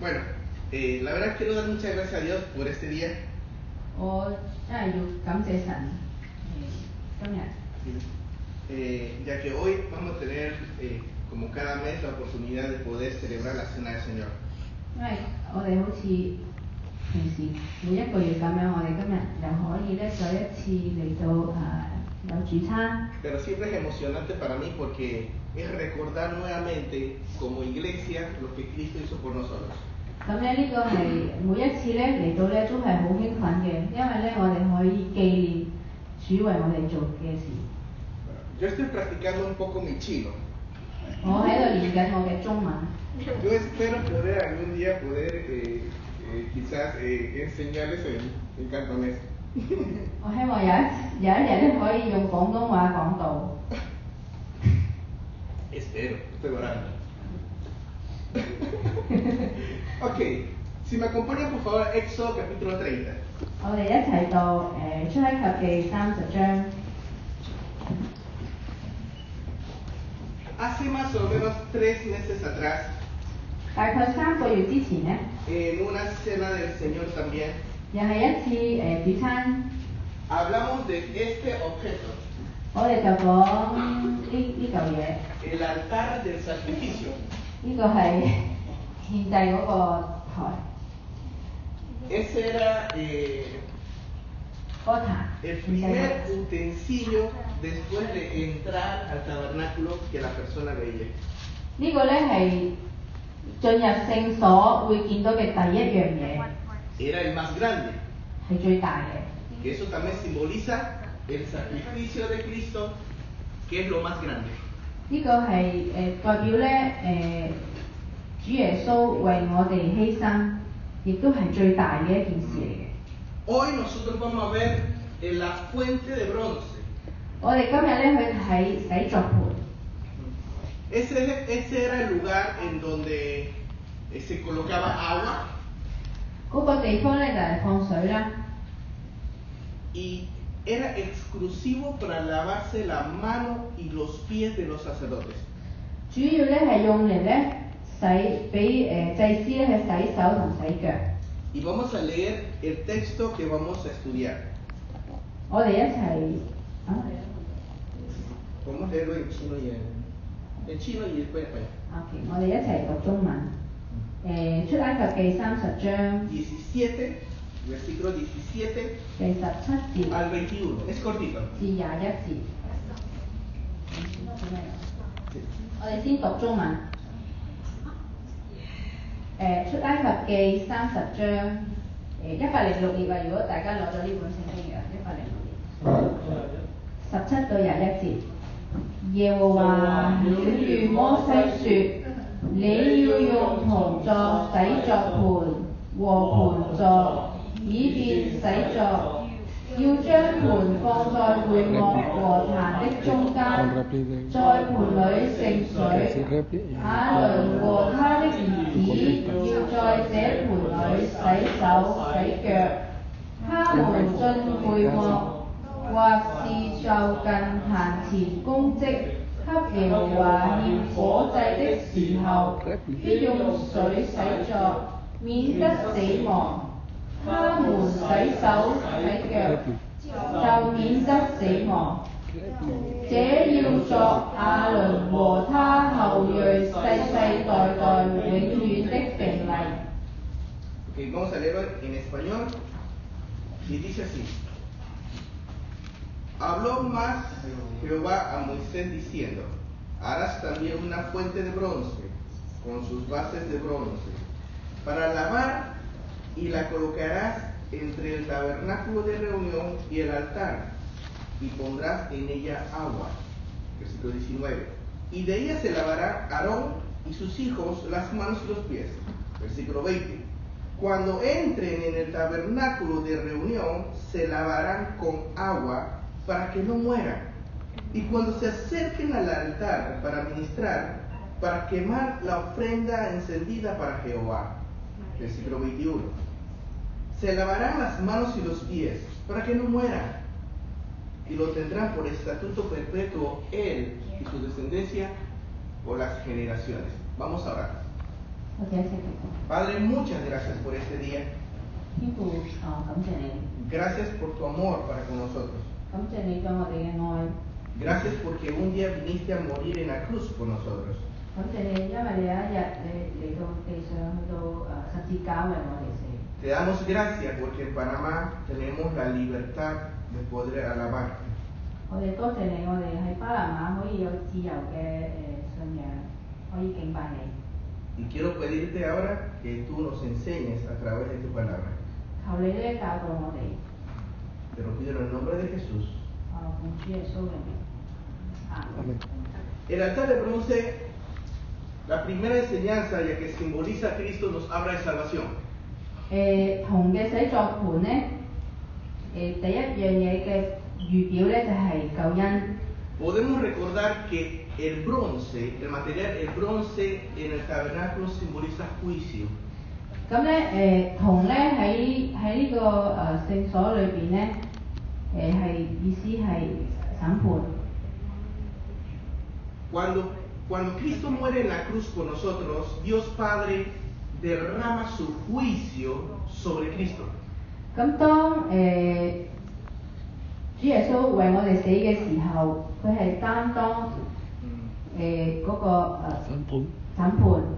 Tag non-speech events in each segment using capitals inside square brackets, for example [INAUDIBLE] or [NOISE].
Bueno, eh, la verdad quiero dar muchas gracias a Dios por este día. Oh, eh, ya que hoy vamos a tener, eh, como cada mes, la oportunidad de poder celebrar la Cena del Señor. 因为我哋好似平时每一个月咁样，我哋今日又可以咧再一次嚟到诶、有主餐。 Pero siempre es emocionante para mí porque es recordar nuevamente como iglesia lo que Cristo hizo por nosotros. 咁咧呢个系每一次咧嚟到咧都系好兴奋嘅，因为咧我哋可以纪念主为我哋做嘅事。 Yo estoy practicando un poco mi chino. 我喺度练紧我嘅中文， Yo espero poder algún día poder eh, eh, quizás eh, enseñarles en, en cantonés. [LAUGHS] 我希望有一有一日咧可以用广东话讲到。 Espero, estoy orando. [LAUGHS] ok, si me acompañan por favor, Éxodo capítulo 30. 我哋一齐到诶、出埃及记三十章。 Hace más o menos tres meses atrás, 大概三个月之前咧， en una cena del Señor también, 又系一次诶、主餐， hablamos de este objeto, 我哋就讲呢呢嚿嘢， el altar del sacrificio. 呢、个系献祭嗰个台 Ese era eh, 嗰个坛， el 献祭 primer 台 utensilio después de entrar al tabernáculo que la persona veía. 呢个咧系 進入聖所會見到嘅第一樣嘢， Era el más grande. 係最大嘅。 que eso también simboliza el sacrificio de Cristo, que es lo más grande. 呢個係誒、代表咧誒、主耶穌為我哋犧牲，亦都係最大嘅一件事嚟嘅。 Hoy nosotros vamos a ver en la fuente de bronce. 我哋今日咧去睇洗作盤， Ese, ese era el lugar en donde eh, se colocaba agua. Y era exclusivo para lavarse la mano y los pies de los sacerdotes. Y vamos a leer el texto que vamos a estudiar. Vamos a leerlo en chino y en... en chino y después en español. OK，我哋一齊讀中文。誒、出埃及記三十章 17, versículo 17第十七節 al 21. Es cortito. 至廿一節。我哋先讀中文。誒、出埃及記三十章誒一百零六頁啊！如果大家攞咗呢本聖經嘅，一百零六頁。十七到廿一節， 耶和華曉諭摩西說：你要用銅作洗作盤和盤座，以便洗作。要將盤放在會幕和壇的中間，在盤裏盛水。亞倫和他的兒子要在這盤裏洗手洗腳。他們進會幕 或是就近坛前供职，给耶和华献火祭的时候，必用水洗作，免得死亡。他们洗手洗脚，就免得死亡。这要作亚伦和他后裔世世代代永远的定例。 Ok, vamos a leerlo en español. Y dice así. Habló más Jehová a Moisés diciendo, harás también una fuente de bronce con sus bases de bronce para lavar y la colocarás entre el tabernáculo de reunión y el altar y pondrás en ella agua. Versículo 19. Y de ella se lavará Aarón y sus hijos las manos y los pies. Versículo 20. Cuando entren en el tabernáculo de reunión, se lavarán con agua para que no muera. Y cuando se acerquen al altar para ministrar, para quemar la ofrenda encendida para Jehová. Versículo 21. Se lavarán las manos y los pies para que no muera. Y lo tendrán por estatuto perpetuo él y su descendencia por las generaciones. Vamos a orar. Padre, muchas gracias por este día. Gracias por tu amor para con nosotros. Gracias porque un día viniste a morir en la cruz con nosotros. Te damos gracias porque en Panamá tenemos la libertad de poder alabarte. Y quiero pedirte ahora que tú nos enseñes a través de tu palabra. 求你咧教导我哋， Te lo pido en el nombre de Jesús. 啊奉主耶稣嘅名。啊， El altar de bronce, la primera enseñanza, ya que simboliza a Cristo, nos habla de salvación. 诶铜嘅洗作盘咧，诶、第一样嘢嘅预表咧就系、救恩。 Podemos recordar que el bronce, el material, el bronce en el tabernáculo simboliza juicio. 咁咧诶铜咧喺喺呢个诶、圣所里边咧， 诶、系意思系审判。 Cuando, cuando Cristo muere en la cruz por nosotros, Dios Padre derrama su juicio sobre Cristo. 咁当诶、主耶稣为我哋死嘅时候，佢系担当诶嗰、个诶、审判。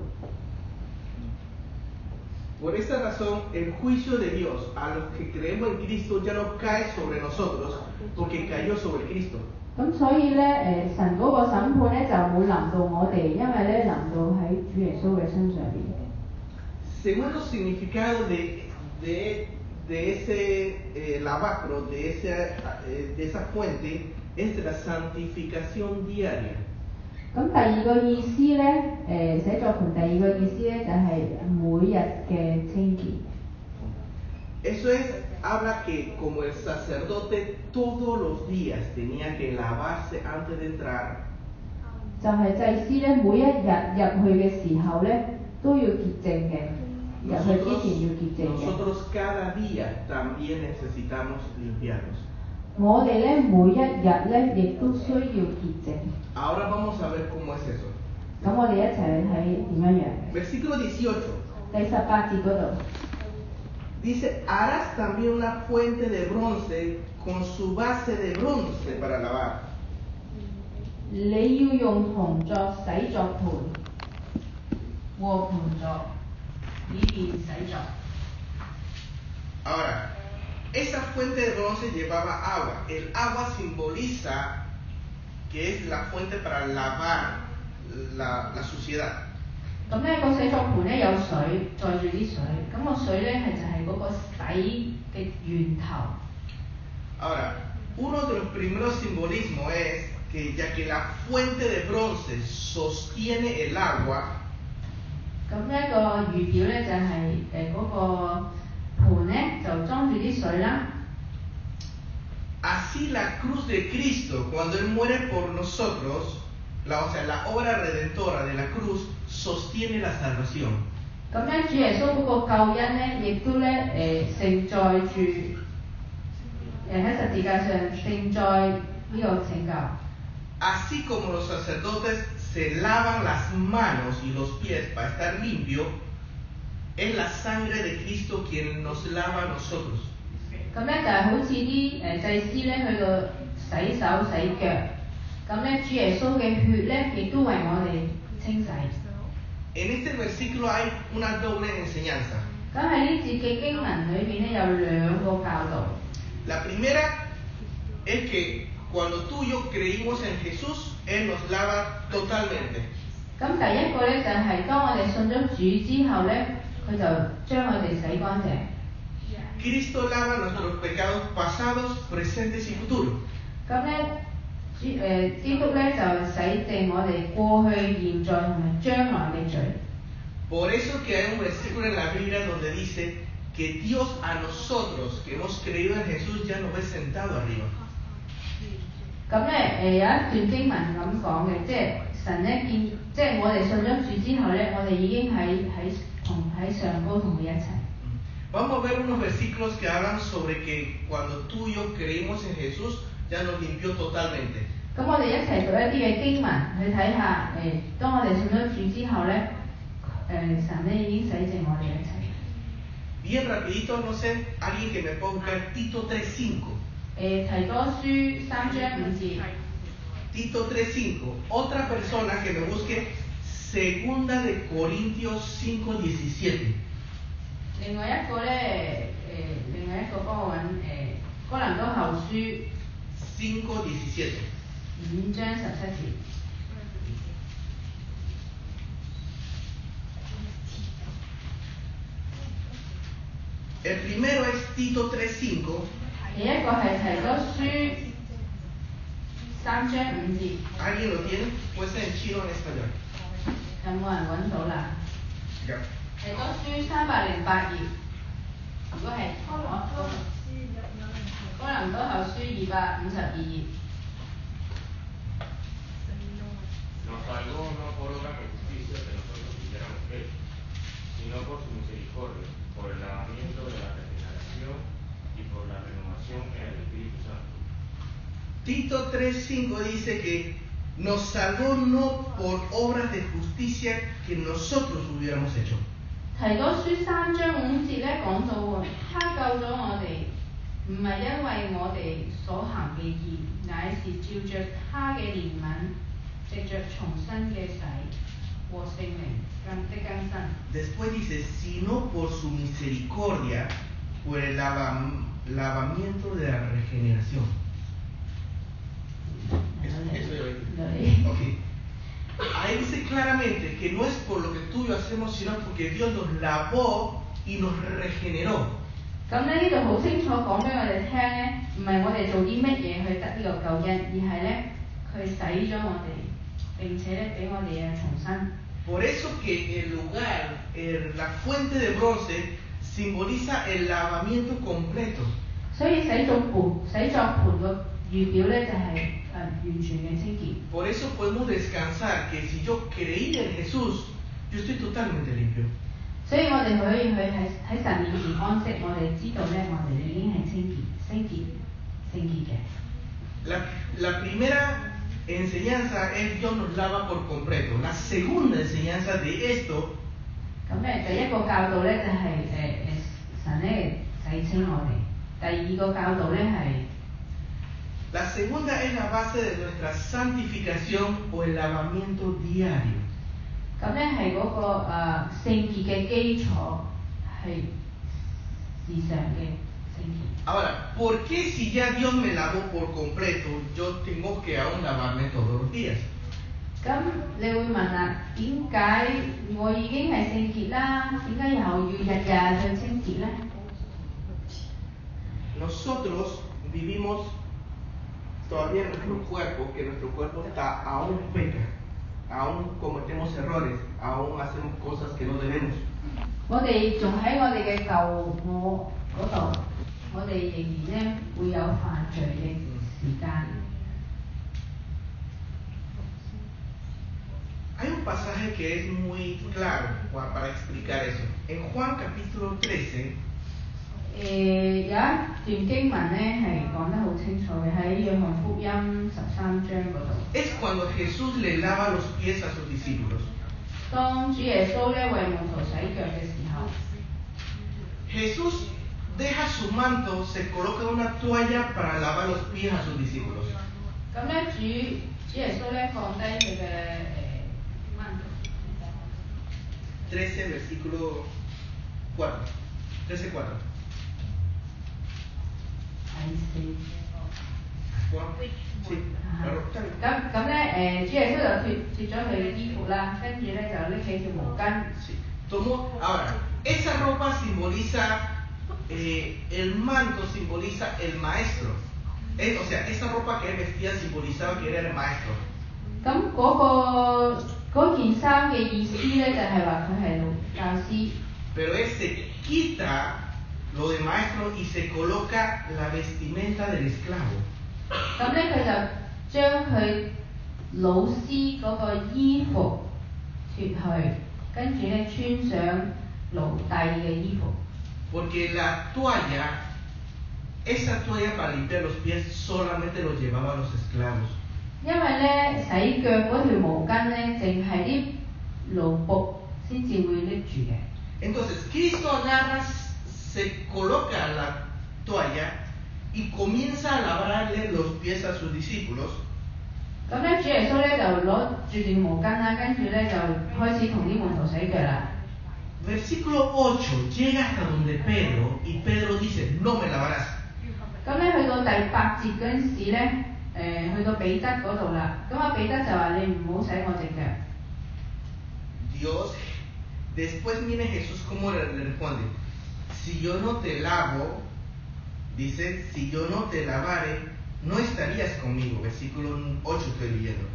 Por esta razón, el juicio de Dios a los que creemos en Cristo ya no cae sobre nosotros, porque cayó sobre Cristo. 咁所以咧诶、神嗰个审判咧就冇临到我哋，因为咧临到喺主耶稣嘅身上边。 Segundo significado de, de, de ese eh, lavacro, de, ese, eh, de esa fuente, es de la santificación diaria. 咁第二个意思咧，诶、写作盘第二个意思咧就系、每日嘅清洁。 Eso es, habla que como el sacerdote todos los días tenía que lavarse antes de entrar, 就系祭司咧，每一日入去嘅时候咧，都要洁净嘅，入去之 nosotros, 前要洁净嘅。 nosotros cada día también necesitamos limpiarnos. 我哋咧每一日咧，亦都需要洁净。 Ahora vamos a ver cómo es eso. 咁我哋一齐去睇点样样。 Versículo 18. 第十八节嗰度， Dice, harás también una fuente de bronce con su base de bronce para lavar. 你要用铜作洗作盘和盘座，以便洗作。 Ahora, esa fuente de bronce llevaba agua. El agua simboliza que es la fuente para lavar la, la suciedad. 咁咧个洗作盘咧有水载住啲水，咁、个水咧系就系嗰个洗嘅源头。 Ahora, uno de los primeros simbolismos es que ya que la fuente de bronce sostiene el agua, 咁呢一个预表咧就系诶嗰个 盘咧就装住啲水啦。 así la cruz de Cristo, cuando Él muere por nosotros, la, o sea, la obra redentora de la cruz sostiene la salvación. 咁咧主耶稣嗰个救恩咧，亦都咧诶承载住诶喺十字架上承载呢个拯救。 Así como los sacerdotes se lavan las manos y los pies para estar limpios, es la sangre de Cristo quien nos lava a nosotros. 咁咧就系好似啲诶祭司咧去到洗手洗脚，咁咧主耶稣嘅血咧亦都为我哋清洗。 En este versículo hay una doble enseñanza. 咁喺呢节嘅经文里边咧有两个教导。 La primera es que cuando tú y yo creímos en Jesús, Él nos lava totalmente. 咁第一个咧就系、当我哋信咗主之后咧， 佢就将我哋洗干净。 Cristo lava nuestros pecados pasados, presentes y futuros. 咁咧主诶、基督咧就洗净我哋过去、现在同埋将来嘅罪。 Por eso que hay un versículo en la Biblia donde dice que Dios a nosotros que hemos creído en Jesús ya nos ve sentado arriba. 咁咧诶有一段经文咁讲嘅，即系神咧见，即系我哋信咗主之后咧，我哋已经喺喺同喺上高同佢一齐。 Mm. Vamos a ver unos versículos que hablan sobre que cuando tú y yo creímos en Jesús, ya nos limpió totalmente. Bien rapidito, no sé, alguien que me pueda buscar Tito 3.5. Tito 3.5. Otra persona que me busque Segunda de Corintios 5.17. 另外一个咧诶、另外一个帮我揾诶、哥林多后书 5.17. 五章十七节。 El primero es Tito 3.5. 第一个系提多书三章五节， ¿Alguien lo tiene? Puede ser en chino o en español. 有冇人揾到啦？ Ya. 提多书三百零八页，如果系我哥林多后书二百五十二页。 Nos salvó no por obra de justicia que nosotros hiciéramos él, sino por su misericordia, por el lavamiento de la regeneración y por la renovación en el Espíritu Santo. Tito 3.5 dice que nos salvó no por obras de justicia que nosotros hubiéramos hecho. 提多书三章五节咧讲到喎，他救咗我哋，唔系因为我哋所行嘅义，乃是照着他嘅怜悯，藉着重生嘅洗和圣灵更的更新。 Después dice, sino por su misericordia, por el lava- lavamiento de la regeneración. Eso- eso yo dije. Lo Ok. Ahí dice claramente que no es por lo que tú y yo hacemos, sino porque Dios nos lavó y nos regeneró. 咁咧呢度好清楚讲俾我哋听咧，唔系我哋做啲乜嘢去得呢个救恩，而系咧佢洗咗我哋，并且咧俾我哋嘅重生。 Por eso que el lugar, el- la fuente de bronce, simboliza el lavamiento completo. 所以洗咗盘、洗作盘个预表咧就系、诶、完全嘅清洁。 por eso podemos descansar que si yo creí en Jesús, yo estoy totalmente limpio. La, primera enseñanza es Dios nos lava por completo. La segunda enseñanza de esto La segunda es la base de nuestra santificación o el lavamiento diario. 咁咧系嗰个诶、呃、圣洁嘅基础系时常嘅圣洁。 Ahora, ¿por qué si ya Dios me lavó por completo, yo tengo que aún lavarme todos los días? 咁你会问啦，点解我已经系圣洁啦？点解又要日日去清洁咧？ Nosotros vivimos todavía en nuestro cuerpo, que nuestro cuerpo está aún peca, aún cometemos errores, aún hacemos cosas que no debemos. 我哋仲喺我哋嘅旧我嗰度，我哋仍然咧会有犯罪嘅时间。 Hay un pasaje que es muy claro pa- para explicar eso. En Juan capítulo 13, 诶、有一段经文咧系讲得好清楚嘅，喺约翰福音十三章嗰度。 es cuando Jesús le lava los pies a sus discípulos. 当主耶稣咧为门徒洗脚嘅时候， Jesús deja su manto, se coloca una toalla para lavar los pies a sus discípulos. 咁咧主主耶稣咧放低佢嘅诶掹 13, versículo 4. 13, 4. 咁咁咧誒，主耶穌就脱脱咗佢嘅衣服啦，跟住咧就拎起條毛巾， Sí. Tomó, ahora, esa ropa simboliza, eh, el manto simboliza el maestro. Eh, o sea, esa ropa que él vestía simbolizaba que él era el maestro. 咁嗰、個嗰件衫嘅意思咧就係話佢係老教師， Pero él se quita lo de maestro y se coloca la vestimenta del esclavo. 咁咧佢就将佢老师嗰个衣服脱去，跟住咧穿上奴隶嘅衣服。 Porque la toalla, esa toalla para limpiar los pies solamente lo llevaban los esclavos. 因为咧洗脚嗰条毛巾咧，净系啲奴仆先至会拎住嘅。 Entonces, Cristo agarra, se coloca la toalla y comienza a lavarle los pies a sus discípulos. 咁咧，主耶稣咧就攞住条毛巾啦，跟住咧就开始同啲门徒洗脚啦。 Versículo 8 llega hasta donde Pedro y Pedro dice, no me lavarás. 咁咧去到第八节嗰阵时咧，诶、去到彼得嗰度啦，咁啊彼得就话你唔好洗我只脚。 Dios, después viene Jesús como le le responde, si yo no te lavo, dice, si yo no te lavare, no estarías conmigo. Versículo 8 estoy leyendo.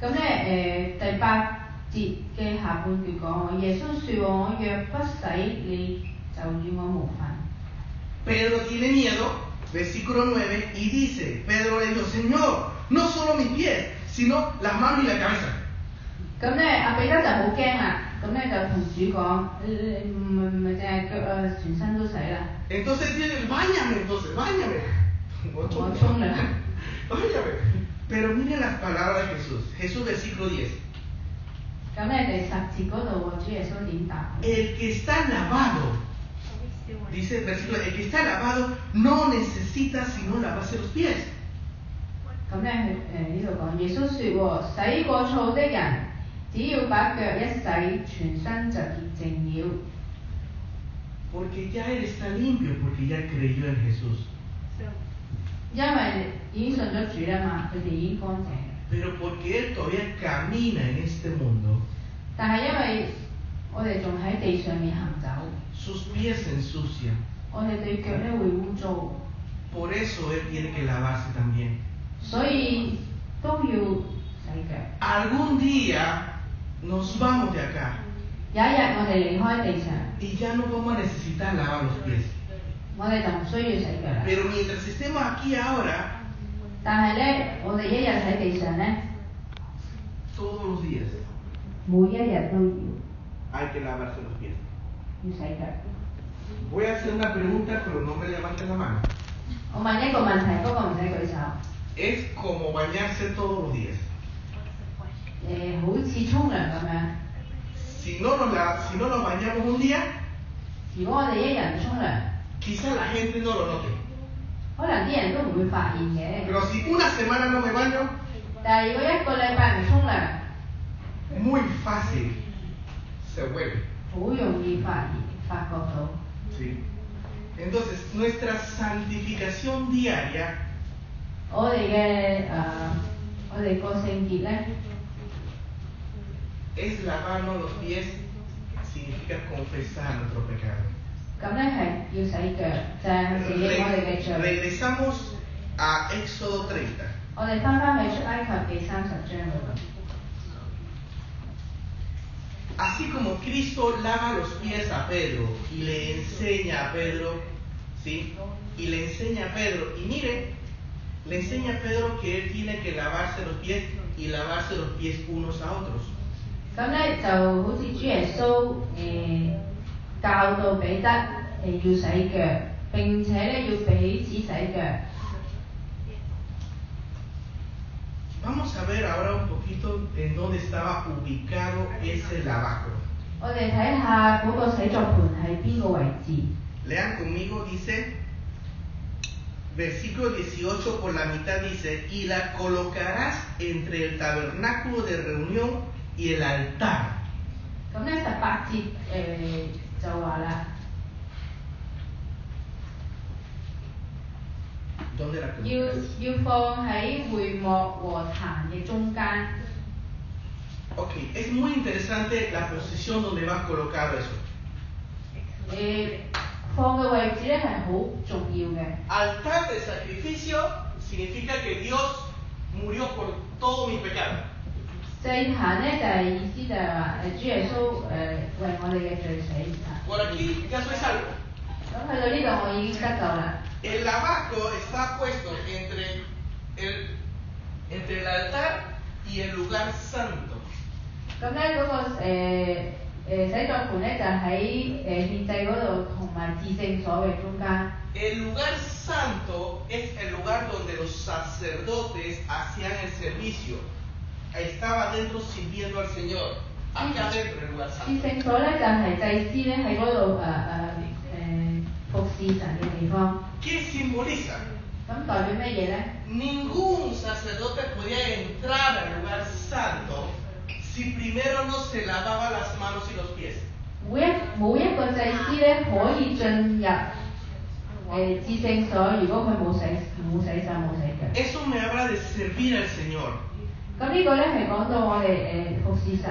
咁咧诶第八节嘅下半句讲，耶稣说我若不洗你，就与我无份。 Pedro tiene miedo, versículo 9, y dice, Pedro le dijo, Señor, no solo mis pies, sino las manos y la cabeza. 咁咧阿彼得就好惊啦， 咁咧就同主讲，诶唔系唔系净系脚啊，全身都洗啦。 Entonces dice, báñame, entonces, báñame. 我冲凉。 Báñame. [LAUGHS] [LAUGHS] Pero miren las palabras de Jesús. Jesús versículo 10. 咁咧第十节嗰度喎，主耶稣点答？ El que está lavado, dice el versículo, el que está lavado no necesita sino lavarse los pies. 咁咧佢诶呢度讲，耶稣说喎，洗过澡的人， 只要把脚一洗，全身就洁净了。 Porque ya él está limpio, porque ya creyó en Jesús. 因为已经信咗主啦嘛，佢哋已经干净嘅。 Pero porque él todavía camina en este mundo, 但系因为我哋仲喺地上面行走， sus pies se ensucian. 我哋对脚咧会污糟， Por eso él tiene que lavarse también. 所以都要洗脚。 Algún día nos vamos de acá. Y ya no vamos a necesitar lavar los pies. Pero mientras estemos aquí ahora, todos los días hay que lavarse los pies. Voy a hacer una pregunta, pero no me levanten la mano. Es como bañarse todos los días. 诶、好似冲凉咁样。 Si no nos, la- si no nos bañamos un día, 如果我哋一日唔冲凉， quizá la gente no lo note. 可能啲人都唔会发现嘅。 Pero si una semana no me baño, 但系如果一个礼拜唔冲凉， muy fácil se huele. 好容易发现发觉到。 ¿sí? Entonces, nuestra santificación diaria 我哋嘅诶，我哋个圣洁咧， es lavarnos los pies, significa confesar nuestro pecado. Regresamos a Éxodo 30. Así como Cristo lava los pies a Pedro y le enseña a Pedro, ¿sí? Y le enseña a Pedro, y mire, le enseña a Pedro que él tiene que lavarse los pies y lavarse los pies unos a otros. 咁咧就好似主耶稣诶、教导彼得诶、要洗脚，并且咧要彼此洗脚。 Vamos a ver ahora un poquito en dónde estaba ubicado ese lavacro. 我哋睇下嗰个洗濯盘喺边个位置。 Lean conmigo, dice, versículo 18 por la mitad dice, y la colocarás entre el tabernáculo de reunión y el altar. 咁咧十八节诶、就话啦， ¿Dónde la 要 colocarás? 要放喺会幕和坛嘅中间。 Ok, es muy interesante la posición donde vas colocado eso. 诶、放嘅位置咧系好重要嘅。 Altar de sacrificio significa que Dios murió por todo mi pecado. 祭坛咧就系、意思就系话诶主耶稣诶、为我哋嘅罪死啊。 Por aquí ya soy salvo. 咁去到呢度我已经得救啦。 El lavacro está puesto entre el, entre el altar y el lugar santo. 咁咧嗰个诶 诶洗濯盘咧就喺诶献祭嗰度同埋至圣所嘅中间。 El lugar santo es el lugar donde los sacerdotes hacían el servicio. Estaba adentro sirviendo al Señor. Acá adentro el lugar 至 santo. 圣所咧就系、祭司咧喺嗰度诶诶诶服侍神嘅地方。 ¿Qué simboliza? 咁代表乜嘢咧？ Ningún sacerdote podía entrar al lugar santo si primero no se lavaba las manos y los pies. 每一冇一个祭司咧可以进入诶、至圣所，如果佢冇洗冇洗手冇洗脚。 Eso me habla de servir al Señor. 咁呢个咧系讲到我哋诶、服侍神。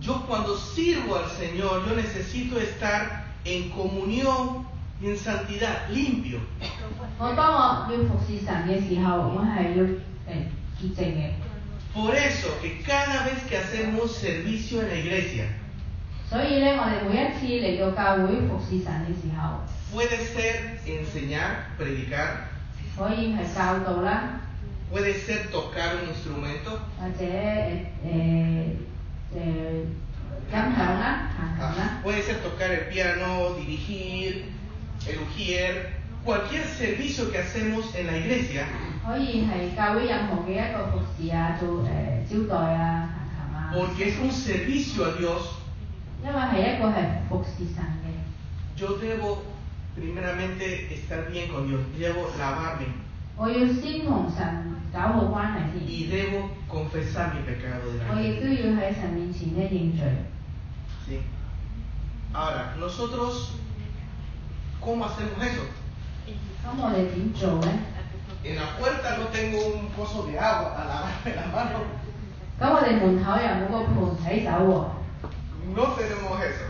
Yo cuando sirvo al Señor, yo necesito estar en comunión y en santidad, limpio. 我当我要服侍神嘅时候，我系要诶、洁净嘅。 Por eso que cada vez que hacemos servicio en la iglesia, 所以咧，我哋每一次嚟到教会服侍神嘅时候， puede ser enseñar, predicar, 可以系教导啦， puede ser tocar un instrumento. Puede ser tocar el piano, dirigir, el ujier, cualquier servicio que hacemos en la iglesia. Porque es un servicio a Dios. Yo debo primeramente estar bien con Dios, debo lavarme. 我要先同神搞好关系先， y debo confesar mi pecado 我亦 delante 都 de 要喺神面前咧认罪。 ¿sí? Ahora, nosotros, ¿cómo hacemos eso? 咁我哋点做咧？ En la puerta no tengo un pozo de agua a lavarme la [LAUGHS] mano. 咁我哋门口又冇个盆洗手喎， No tenemos eso.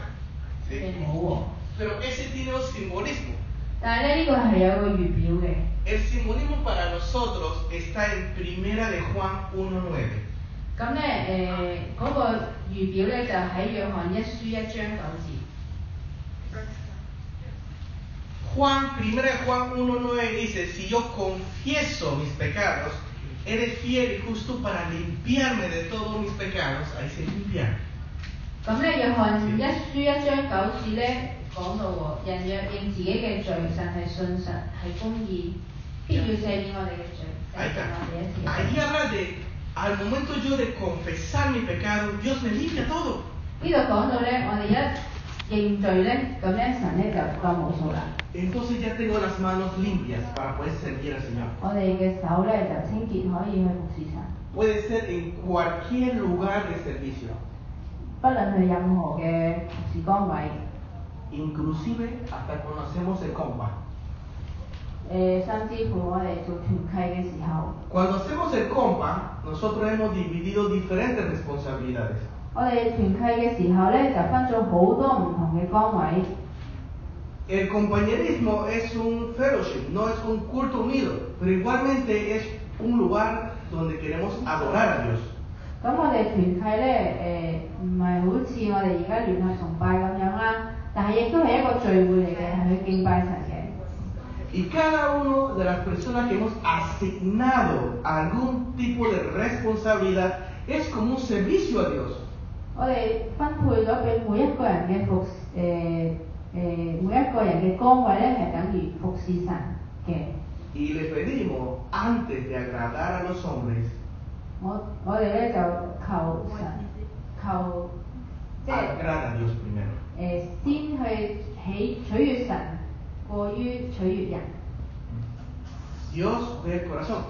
你 ¿sí? 冇喎。 Pero ese tiene un simbolismo. 但系咧呢个系有个预表嘅。 El simbolismo para nosotros está en Primera de Juan 1.9. 咁咧诶嗰个预表咧就喺约翰一书一章九节。 Juan, Primera de Juan 1.9 dice, si yo confieso mis pecados, eres fiel y justo para limpiarme de todos mis pecados. Ahí se limpiar. 咁咧约翰一书一章九节咧讲到喎，人若认自己嘅罪，神系信实系公义， 必要赦免我哋嘅罪， Ahí 赦 está. 免我哋一切嘅 Ahí 罪。 habla de, al momento yo de confesar mi pecado, Dios me limpia todo. 呢度讲到咧，我哋一认罪咧，咁咧神咧就当冇数啦。 Entonces ya tengo las manos limpias para poder servir al Señor. 我哋嘅手咧就清洁，可以去服侍神， Puede ser en cualquier lugar de servicio, 不论系任何嘅服侍岗位， inclusive hasta cuando hacemos el compa. 诶、甚至乎我哋做团契嘅时候， Cuando hacemos el compa, nosotros hemos dividido diferentes responsabilidades. 我哋团契嘅时候咧就分咗好多唔同嘅岗位。 El compañerismo es un fellowship, no es un culto unido, pero igualmente es un lugar donde queremos adorar a Dios. 咁我哋团契咧诶唔系好似我哋而家联合崇拜咁样啦，但系亦都系一个聚会嚟嘅，系去敬拜神嘅。 y cada una de las personas que hemos asignado algún tipo de responsabilidad es como un servicio a Dios. Y le pedimos antes de agradar a los hombres. Agrada a Dios primero. 诶、先去起取悦神，过于取悦人。 Dios ve el corazón.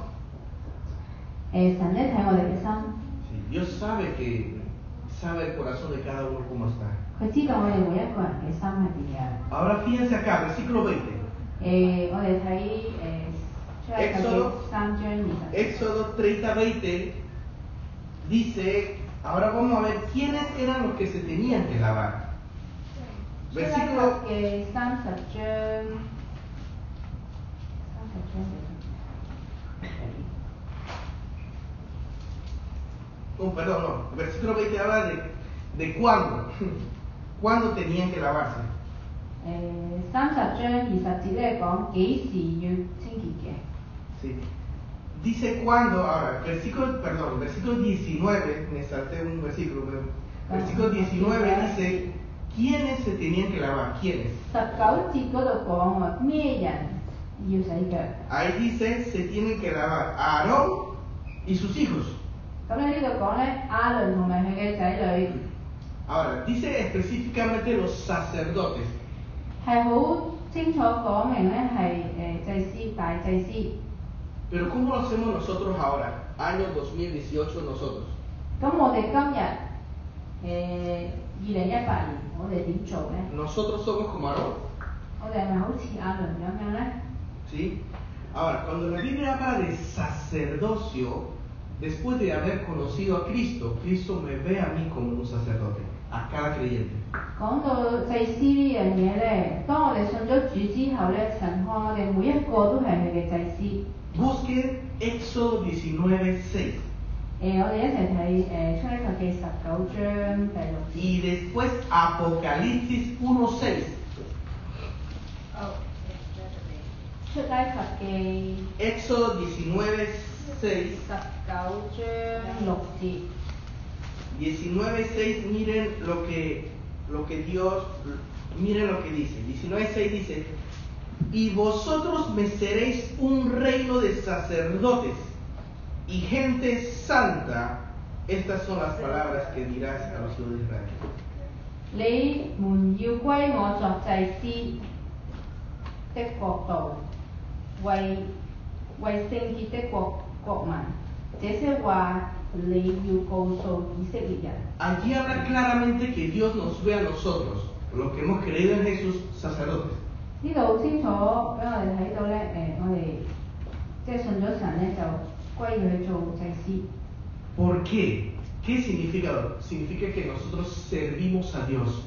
诶、神咧睇我哋嘅心， Sí, Dios sabe que sabe el corazón de cada uno cómo está. 佢知道我哋每一个人嘅心系点样。 Ahora fíjense acá, versículo 20. 诶、我哋睇诶出埃及记 Éxodo 三章二十。 Éxodo 30, 20 dice, ahora vamos a ver quiénes eran los que se tenían que lavar. Versículo. Que Oh, perdón, no. El versículo 20 habla de, de cuándo. [LAUGHS] ¿Cuándo tenían que lavarse? Sí. Dice cuándo, ahora, versículo, perdón, versículo 19, me salté un versículo, pero versículo 19 dice ¿Quiénes se tenían que lavar? ¿Quiénes? 十九节嗰度讲喎，咩人要洗脚？ Ahí dice, se tienen que lavar Aarón y sus hijos. 咁咧呢度讲咧，亚伦同埋佢嘅仔女 Ahora, dice específicamente los sacerdotes. 系好清楚讲明咧系诶祭司大祭司。 Pero ¿cómo lo hacemos nosotros ahora? Año 2018 nosotros. 咁我哋今日诶二零一八年， 我哋点做咧？ Nosotros somos como Aarón. 我哋系咪好似亚伦咁样咧？ ¿Sí? Ahora, cuando la Biblia habla de sacerdocio, después de haber conocido a Cristo, Cristo me ve a mí como un sacerdote, a cada creyente. 讲到祭司呢样嘢咧，当我哋信咗主之后咧，神看我哋每一个都系佢嘅祭司。 Busquen Éxodo 19, 6. 诶、我哋一齐睇诶出埃及记十九章第六节。 Y después Apocalipsis 1, 6. 出埃及记 Éxodo 19, 6. 十九章六节。 19, 6, miren lo que, lo que Dios, miren lo que dice. 19, 6 dice, y vosotros me seréis un reino de sacerdotes y gente santa. Estas son las palabras que dirás a los hijos de Israel. 你们要归我作祭司的国度，为为圣洁的国国民。这些话你要告诉以色列人。 Allí habla claramente que Dios nos ve a nosotros, los que hemos creído en Jesús, sacerdotes. 呢度好清楚俾我哋睇到咧，诶、我哋即系信咗神咧，就归佢做祭司。 ¿Por qué? ¿Qué significa? Significa que nosotros servimos a Dios.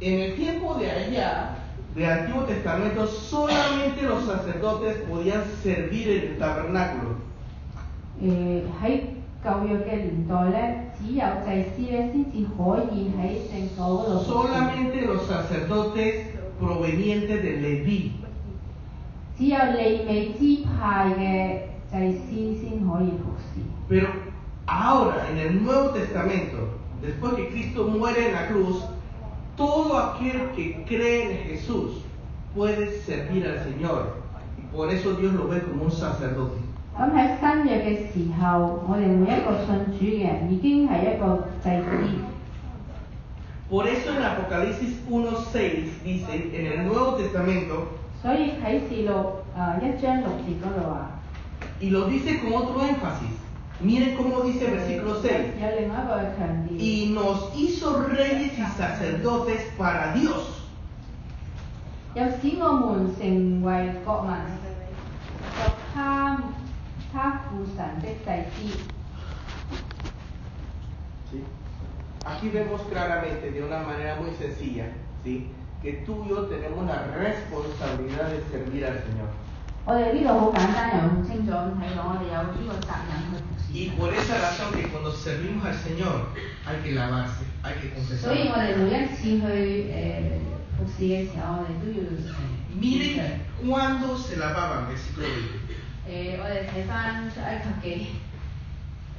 En el tiempo de allá, del Antiguo Testamento, solamente los sacerdotes podían servir en el tabernáculo. Solamente los sacerdotes provenientes de Leví. 只有利未支派嘅祭司先可以服侍。 Pero ahora, en el Nuevo Testamento, después que Cristo muere en la cruz, todo aquel que cree en Jesús puede servir al Señor. Y por eso Dios lo ve como un sacerdote. 咁喺新约嘅时候，我哋每一个信主嘅人已经系一个祭司。 Por eso en Apocalipsis 1.6 dice, en el Nuevo Testamento, 所以启示录诶、呃一章六节嗰度话， y lo dice con otro énfasis. Miren cómo dice el versículo 6. 有另外一个嘅强调。 Y nos hizo reyes y sacerdotes para Dios. 又使我们成为国民，作他他父神的祭司。 ¿sí? Aquí vemos claramente, de una manera muy sencilla, ¿sí? que tú y yo tenemos la responsabilidad de servir al Señor. 我哋呢度好简单又好清楚咁睇到，我哋有呢个责任去服侍 Y 神。 por esa razón que cuando servimos al Señor hay que lavarse, hay que confesar. 所以我哋每一次去诶、呃服侍嘅时候，我哋都要诶。 Miren cuándo se lavaban, versículo 20. 诶、我哋睇翻出埃及记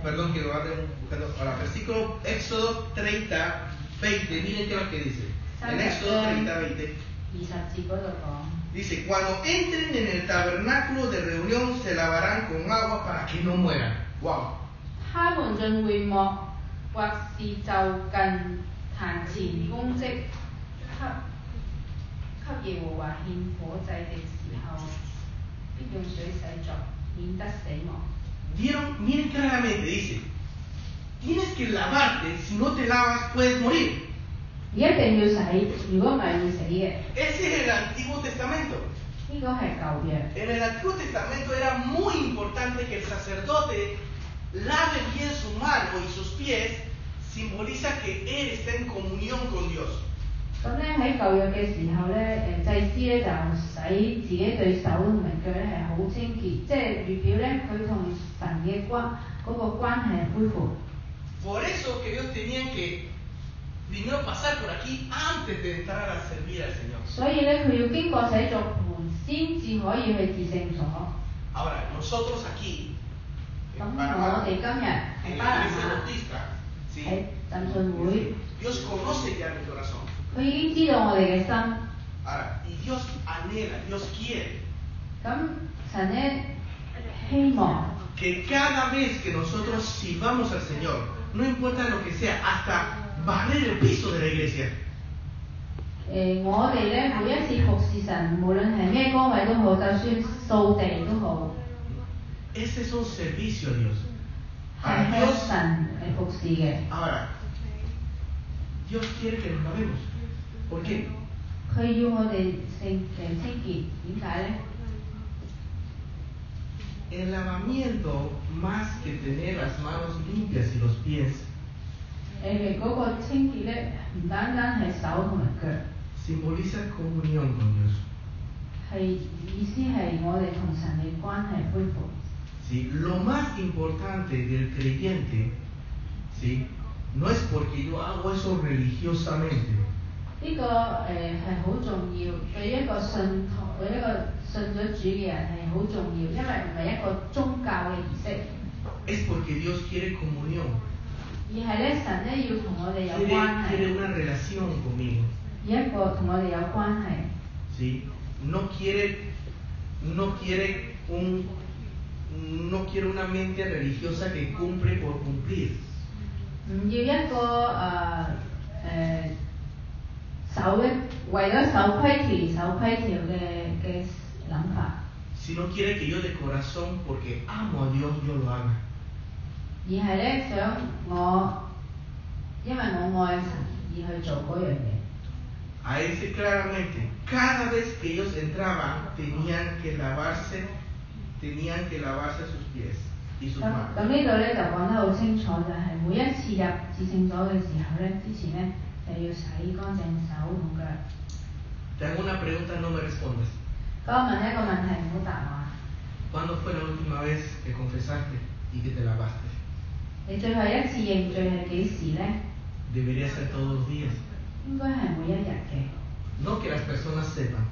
Perdón que lo anden buscando. Ahora, versículo Éxodo 30, 20. Miren qué es lo que dice. En Éxodo 30, 20. Dice, cuando entren en el tabernáculo de reunión se lavarán con agua para que no mueran. Wow. Vieron, miren claramente, dice, tienes que lavarte, si no te lavas puedes morir. Ese es el Antiguo Testamento. En el Antiguo Testamento era muy importante que el sacerdote lave bien su mano y sus pies, simboliza que él está en comunión con Dios. Por eso que ellos que primero pasar por aquí antes de entrar a servir al Señor. 所以咧，佢要经过洗濯盘先至可以去至圣所。 Ahora, nosotros aquí, 咁 en 我 Panamá, 哋今日 en 喺 la 巴拿 iglesia 马 bautista, ¿sí? 喺浸信会， Dios conoce ya mi corazón. 佢已经知道我哋嘅心。 Ahora, y Dios anhela, Dios quiere 咁神咧希望 que cada vez que nosotros sirvamos al Señor, no importa lo que sea, hasta barrer el piso de la iglesia, 诶、我哋咧每一次服侍神，无论系咩岗位都好，就算扫地都好， ese es un servicio a Dios. 系 Para 向 Dios, 神诶服侍嘅。 ahora, Dios quiere que nos lavemos. ¿Por qué? 佢要我哋圣诶清洁，点解咧？ El lavamiento, más que tener las manos limpias y los pies, 誒、嗰、個清潔咧，唔單單係手同埋腳， simboliza comunión con Dios. 係意思係我哋同神嘅關係恢復。 ¿sí? Lo más importante del creyente, ¿sí? no es porque yo hago eso religiosamente, 呢、個誒係好重要，對一個信徒對一個信咗主嘅人係好重要，因為唔係一個宗教嘅儀式， es porque Dios quiere comunión, 而系咧神咧要同我哋有 quiere, 关 quiere 系， una relación conmigo. 以一个同我哋有关系， ¿sí? No quiere, no quiere un, no quiere una mente religiosa que cumple por cumplir, 唔要一个诶诶守一为咗守规条守规条嘅嘅谂法， sino quiere que yo de corazón, porque amo a Dios, yo lo haga. 而系咧想我因为我爱神而去做嗰样嘢。 A ese claramente, cada vez que ellos entraban tenían que lavarse, tenían que lavarse sus pies y sus 咁 manos. 咁呢度咧就讲得好清楚，就系、每一次入至圣所嘅时候咧，之前咧就要洗干净手同脚。 Te hago una pregunta, no me respondas. 咁我问一个问题，唔好答我。 ¿Cuándo fue la última vez que confesaste y que te lavaste? Entonces olha aqui a Antônia Tesi, né? Deveria ser todos os dias. No que las personas sepan.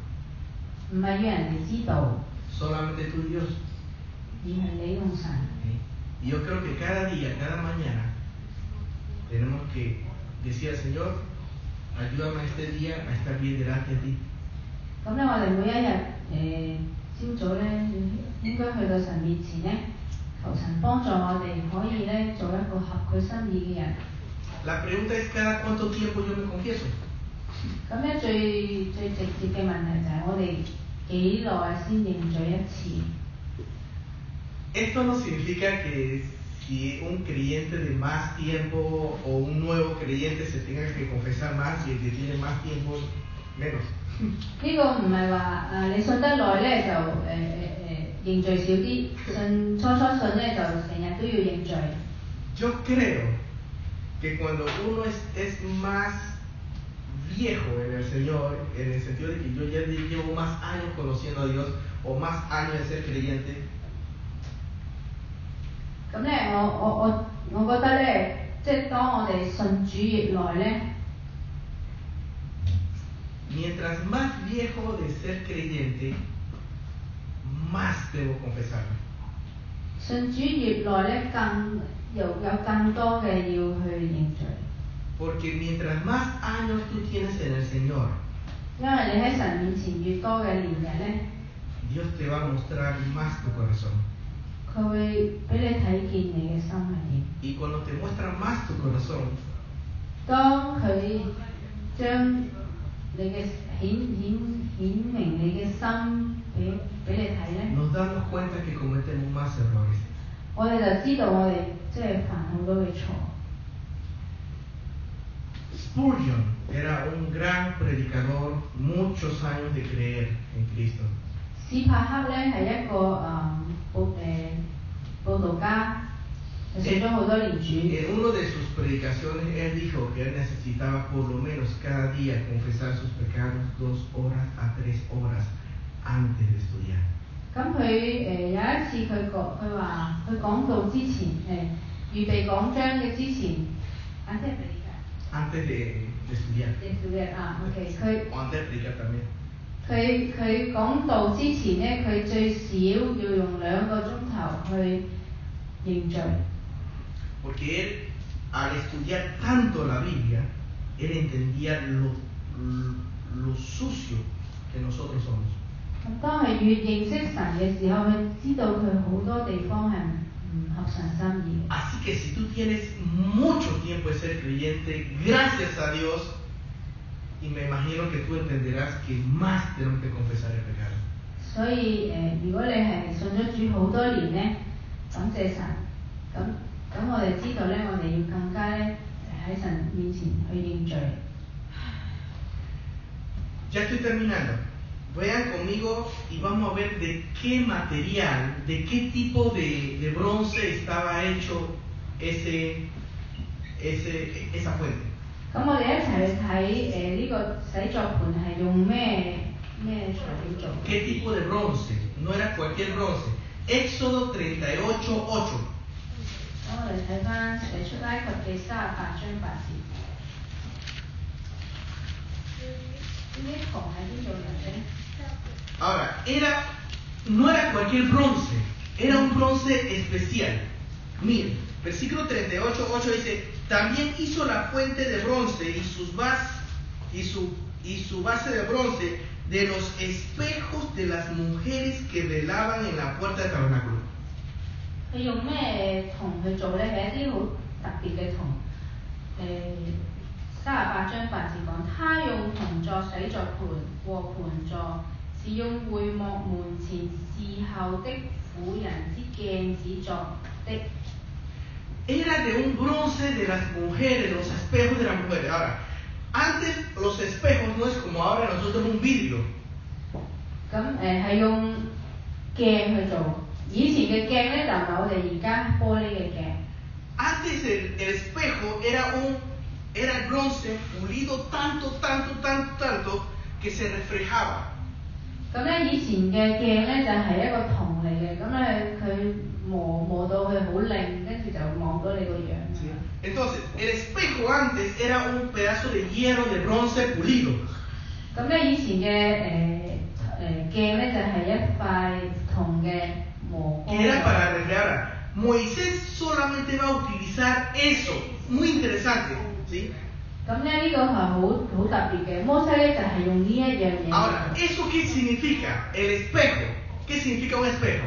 Solamente tu Dios. Y yo creo que cada día, cada mañana, tenemos que decir al Señor, ayúdame este día a estar bien delante de ti. 求神帮助我哋可以咧做一个合佢心意嘅人。 La pregunta es cada cuánto tiempo yo me confieso. 咁咧最最直接嘅问题就系我哋几耐先认罪一次？ Esto no significa que si un creyente de más tiempo o un nuevo creyente se tenga que confesar más y el que tiene más tiempo menos. 呢个唔系话诶你信得耐咧就诶诶诶 认罪少啲，信初初信咧就成日都要认罪。 Yo creo que cuando uno es, es más viejo en el Señor, en el sentido de que yo ya llevo más años conociendo a Dios o más años de ser creyente, 咁咧我我我我觉得咧，即系当我哋信主越耐咧， mientras más viejo de ser creyente, más debo confesarme. 信主越耐咧，更有有更多嘅要去认罪， Porque mientras más años tú tienes en el Señor, 因为你喺神面前越多嘅年日咧， Dios te va a mostrar más tu corazón. 佢会俾你睇见你嘅心系点。 Y cuando te muestra más tu corazón, 当佢将你嘅 显显显明你嘅心俾俾你睇咧， nos damos cuenta que cometemos más errores. 我哋就知道我哋即系犯好多嘅错。 Spurgeon era un gran predicador, muchos años de creer en Cristo. 史柏克咧系一个诶报诶报道家， 佢信咗好多年主。 En uno de sus predicaciones, él dijo que él necesitaba por lo menos cada día confesar sus pecados dos horas a tres horas antes de estudiar. 咁佢诶有一次佢讲佢话佢讲道之前诶、预备讲章嘅之前，啊即系 Antes de, de estudiar. 嘅啊，OK，佢 O antes de predicar también. 佢佢讲道之前咧，佢最少要用两个钟头去 认罪， Porque él, al estudiar tanto la Biblia, él entendía lo, lo sucio que nosotros somos. 咁当佢越认识神嘅时候，佢知道佢好多地方系唔合神心意嘅。 Así que si tú tienes mucho tiempo de ser creyente, gracias a Dios, y me imagino que tú entenderás que más tenemos que confesar el pecado. 所以诶、呃如果你系信咗主好多年咧，感谢神，咁 咁我哋知道咧，我哋要更加咧喺神面前去认罪。 Ya estoy terminando. Vean conmigo y vamos a ver de qué material, de qué tipo de, de bronce estaba hecho ese, ese, esa fuente. 咁我哋一齐去睇诶呢个洗作盘系用咩咩材料做？ ¿Qué tipo de bronce? No era cualquier bronce. Éxodo 38, 8. 咁 我哋睇翻诶出埃及记三十八章八节。呢啲铜喺边度嚟嘅？ Ahora, era, no era cualquier bronce, era un bronce especial. Miren, versículo 38, 8 dice, también hizo la fuente de bronce y sus bas, y su, y su base de bronce de los espejos de las mujeres que velaban en la puerta del tabernáculo. 佢用咩銅去做咧？係一啲好特別嘅銅。誒三十八章八字講，他用銅作洗作盤和盤座，是用會幕門前侍候的婦人之鏡子作的。 Era de un bronce de las mujeres, los espejos de las mujeres. Ahora, antes los espejos no es como ahora nosotros un vidrio. 咁誒係用鏡去做。 以前嘅鏡咧就唔係我哋而家玻璃嘅鏡。 Antes el, el espejo era un era el bronce pulido tanto, tanto, tanto, tanto que se reflejaba. 咁咧以前嘅鏡咧就係、一個銅嚟嘅，咁咧佢磨磨到佢好靚，跟住就望到你個樣。 ¿sí? Entonces, el espejo antes era un pedazo de hierro de bronce pulido. 咁咧以前嘅誒誒鏡咧就係、一塊銅嘅磨光 que era para arreglar. Moisés solamente va a utilizar eso, muy interesante. ¿sí? Ahora, ¿eso qué significa? El espejo. ¿Qué significa un espejo?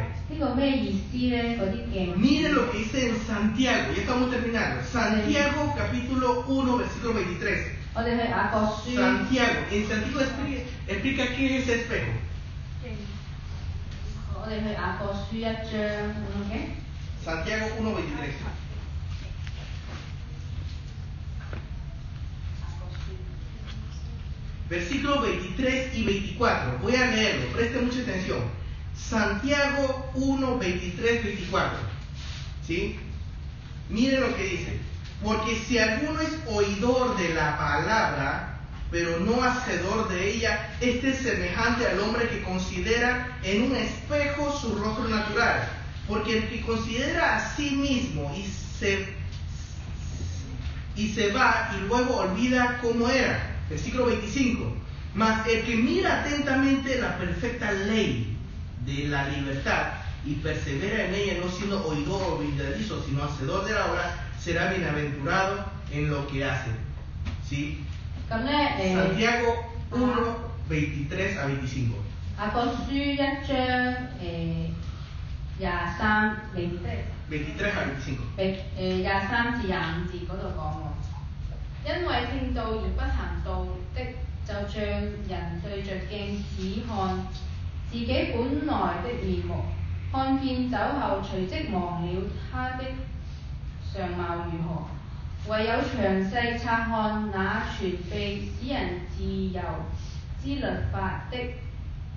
Miren lo que dice en Santiago, ya estamos terminando. Santiago capítulo 1, versículo 23. Santiago, en Santiago explica, explica qué es espejo. 我哋去雅各书一章，OK？ Santiago 1, 23. Versículos 23 y 24. Voy a leerlo, preste mucha atención. Santiago 1, 23, 24. ¿Sí? Miren lo que dice. Porque si alguno es oidor de la palabra, pero no hacedor de ella, este es semejante al hombre que considera en un espejo su rostro natural. Porque el que considera a sí mismo y se, y se va y luego olvida cómo era. Versículo 25. Mas el que mira atentamente la perfecta ley de la libertad y persevera en ella, no siendo oidor o olvidadizo, sino hacedor de la obra, será bienaventurado en lo que hace. ¿Sí? 咁咧誒。 Santiago 1, 23 a 25. 雅各書一章誒廿三零即係 23 a 25. 誒誒廿三至廿五節嗰度講喎，因為聽道而不行道的，就像人對着鏡子看自己本來的面目，看見酒後隨即忘了他的相貌如何。 唯有詳細察看那全備使人自由之律法的，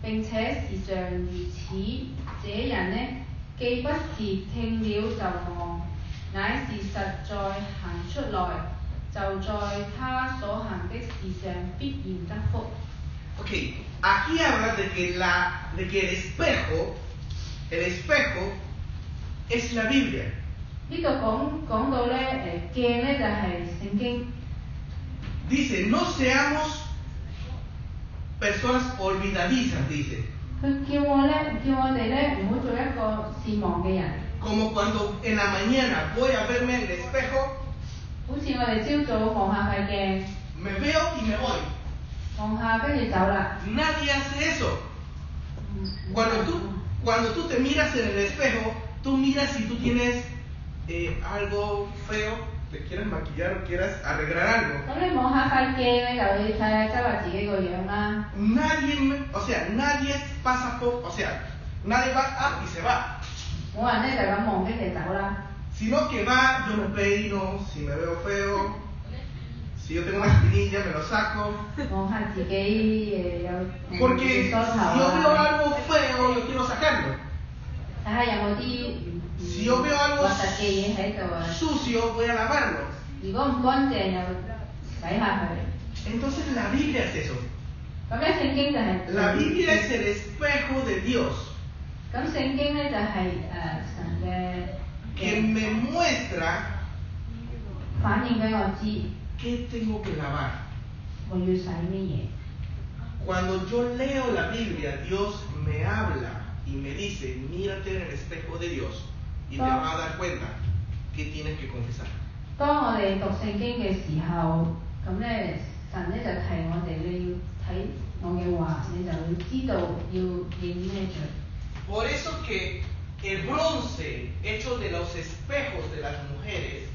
並且時常如此，這人呢，既不是聽了就忘，乃是實在行出來，就在他所行的事上必然得福。 Ok, aquí habla de que, la, de que el espejo, el espejo es la Biblia. 呢度讲讲到咧诶镜咧就系、圣经， Dice, no seamos personas olvidadizas, dice. 佢叫我咧叫我哋咧唔好做一个善忘嘅人。 Como cuando en la mañana voy a verme en el espejo, 好似我哋朝早望下块镜， me veo y me voy. 望下跟住走啦。 Nadie hace eso. Cuando tú, cuando tú te miras en el espejo, tú miras si tú tienes eh, algo feo, te quieras maquillar o quieras arreglar algo. No me moja cualquier la voy a echar a caballero y una. Nadie, o sea, nadie pasa por, o sea, nadie va ah, y se va. Sino que va, yo me peino, si me veo feo, si yo tengo una espinilla me lo saco. Eh, Porque si yo veo algo feo, yo quiero sacarlo si yo veo algo sucio, voy a lavarlo. Entonces la Biblia es eso. La Biblia es el espejo de Dios. Que me muestra qué tengo que lavar. Cuando yo leo la Biblia, Dios me habla y me dice, mírate en el espejo de Dios y te vas a dar cuenta que tienes que confesar. 当我哋读圣经嘅时候，咁咧神咧就提我哋，你要睇我嘅话，你就会知道要认咩罪。 Por eso que el bronce hecho de los espejos de las mujeres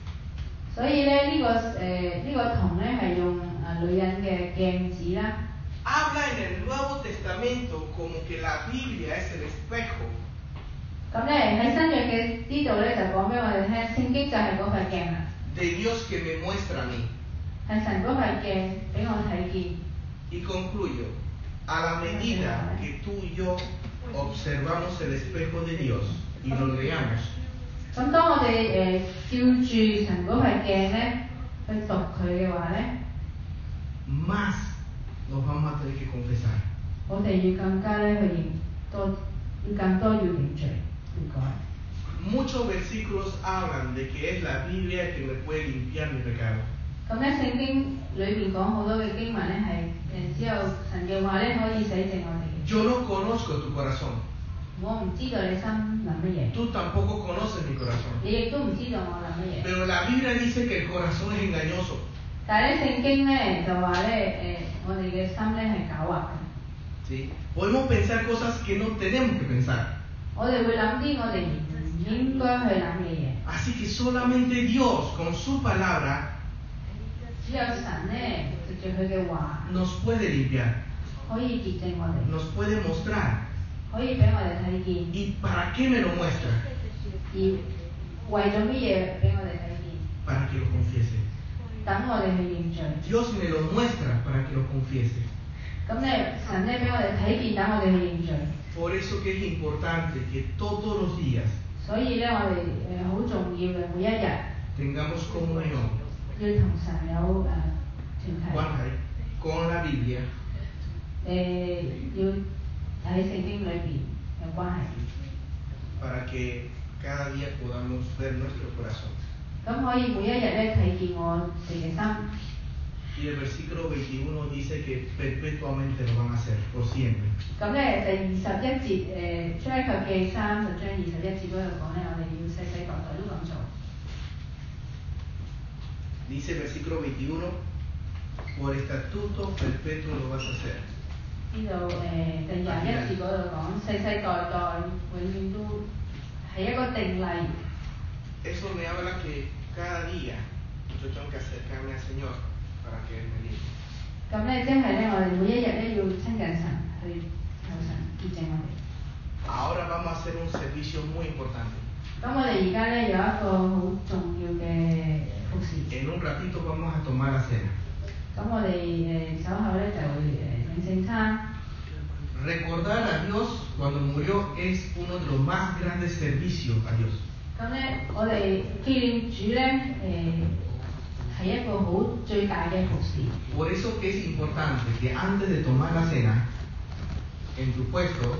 所以咧呢、个诶呢、个铜咧系用诶女人嘅镜子啦。 habla en el Nuevo Testamento como que la Biblia es el espejo 咁咧喺新約嘅呢度咧就講俾我哋聽，聖經就係嗰塊鏡啦， de Dios que me muestra a mí. 係神嗰塊鏡俾我睇見。 Y concluyo, a la medida que tú y yo observamos el espejo de Dios y lo leamos, 咁當我哋誒、照住神嗰塊鏡咧去讀佢嘅話咧， más nos vamos a tener que confesar. 我哋要更加咧去認多，要更多要認罪要改。 Muchos versículos hablan de que es la Biblia que me puede limpiar mi pecado. Yo no conozco tu corazón. Tú tampoco conoces mi corazón. Pero la Biblia dice que el corazón es engañoso. Podemos pensar cosas que no tenemos que pensar. Así que solamente Dios con su palabra nos puede limpiar, nos puede mostrar. ¿Y para qué me lo muestra? Para que lo confiese. Dios me lo muestra para que lo confiese. Por eso que es importante que todos los días tengamos comunión con la Biblia. Para que cada día podamos ver nuestro corazón. Y el versículo 21 dice que perpetuamente lo van a hacer, por siempre. 咁咧第二十一节诶出埃及记三十章二十一节嗰度讲咧，我哋要世世代代都咁做。 Dice el versículo 21, por estatuto perpetuo lo vas a hacer. 呢度诶第廿一节嗰度讲，世世代代永远都系一个定例。 Eso me habla que cada día yo tengo que acercarme al Señor para que Él me limpie. 咁咧即系咧，我哋每一日咧要亲近神，去求神洁净我哋。 Ahora vamos a hacer un servicio muy importante. 咁我哋而家咧有一个好重要嘅服侍。 En un ratito vamos a tomar la cena. 咁我哋诶稍后咧就会诶领圣餐。 Recordar a Dios cuando murió es uno de los más grandes servicios a Dios. 咁咧，我哋纪念主咧诶 系一个好最大嘅服侍。 Por eso que es importante que antes de tomar la cena, en tu puesto,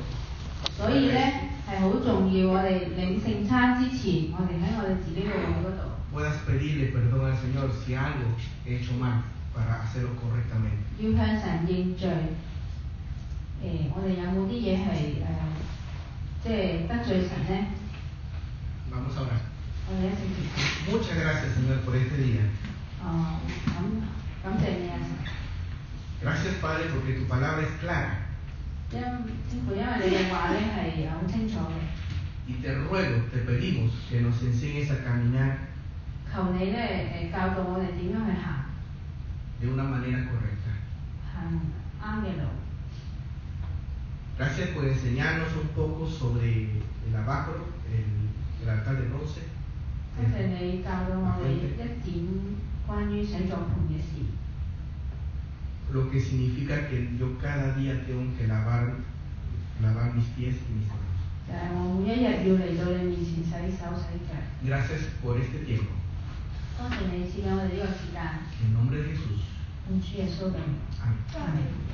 所以咧系好重要，我哋领圣餐之前，我哋喺我哋自己嘅位嗰度， puedas pedirle perdón al Señor si algo he hecho mal para hacerlo correctamente. 要向神认罪。诶、我哋有冇啲嘢系诶，即系得罪神咧？ Vamos 嘅一圣节。 Muchas gracias, Señor, por este día. Gracias Padre porque tu palabra es clara. Y te ruego, te pedimos que nos enseñes a caminar de una manera correcta. Gracias por enseñarnos un poco sobre el abácoro, el, el altar de bronce. 关于洗濯盘嘅事， Lo que significa que yo cada día tengo que lavar, lavar mis pies y mis manos. 就系、我每一日要嚟到你面前洗手洗脚。 Gracias por este tiempo. 多谢你赐给我哋呢个时间， En nombre de Jesús. 奉主耶稣嘅名， Amén. 阿门。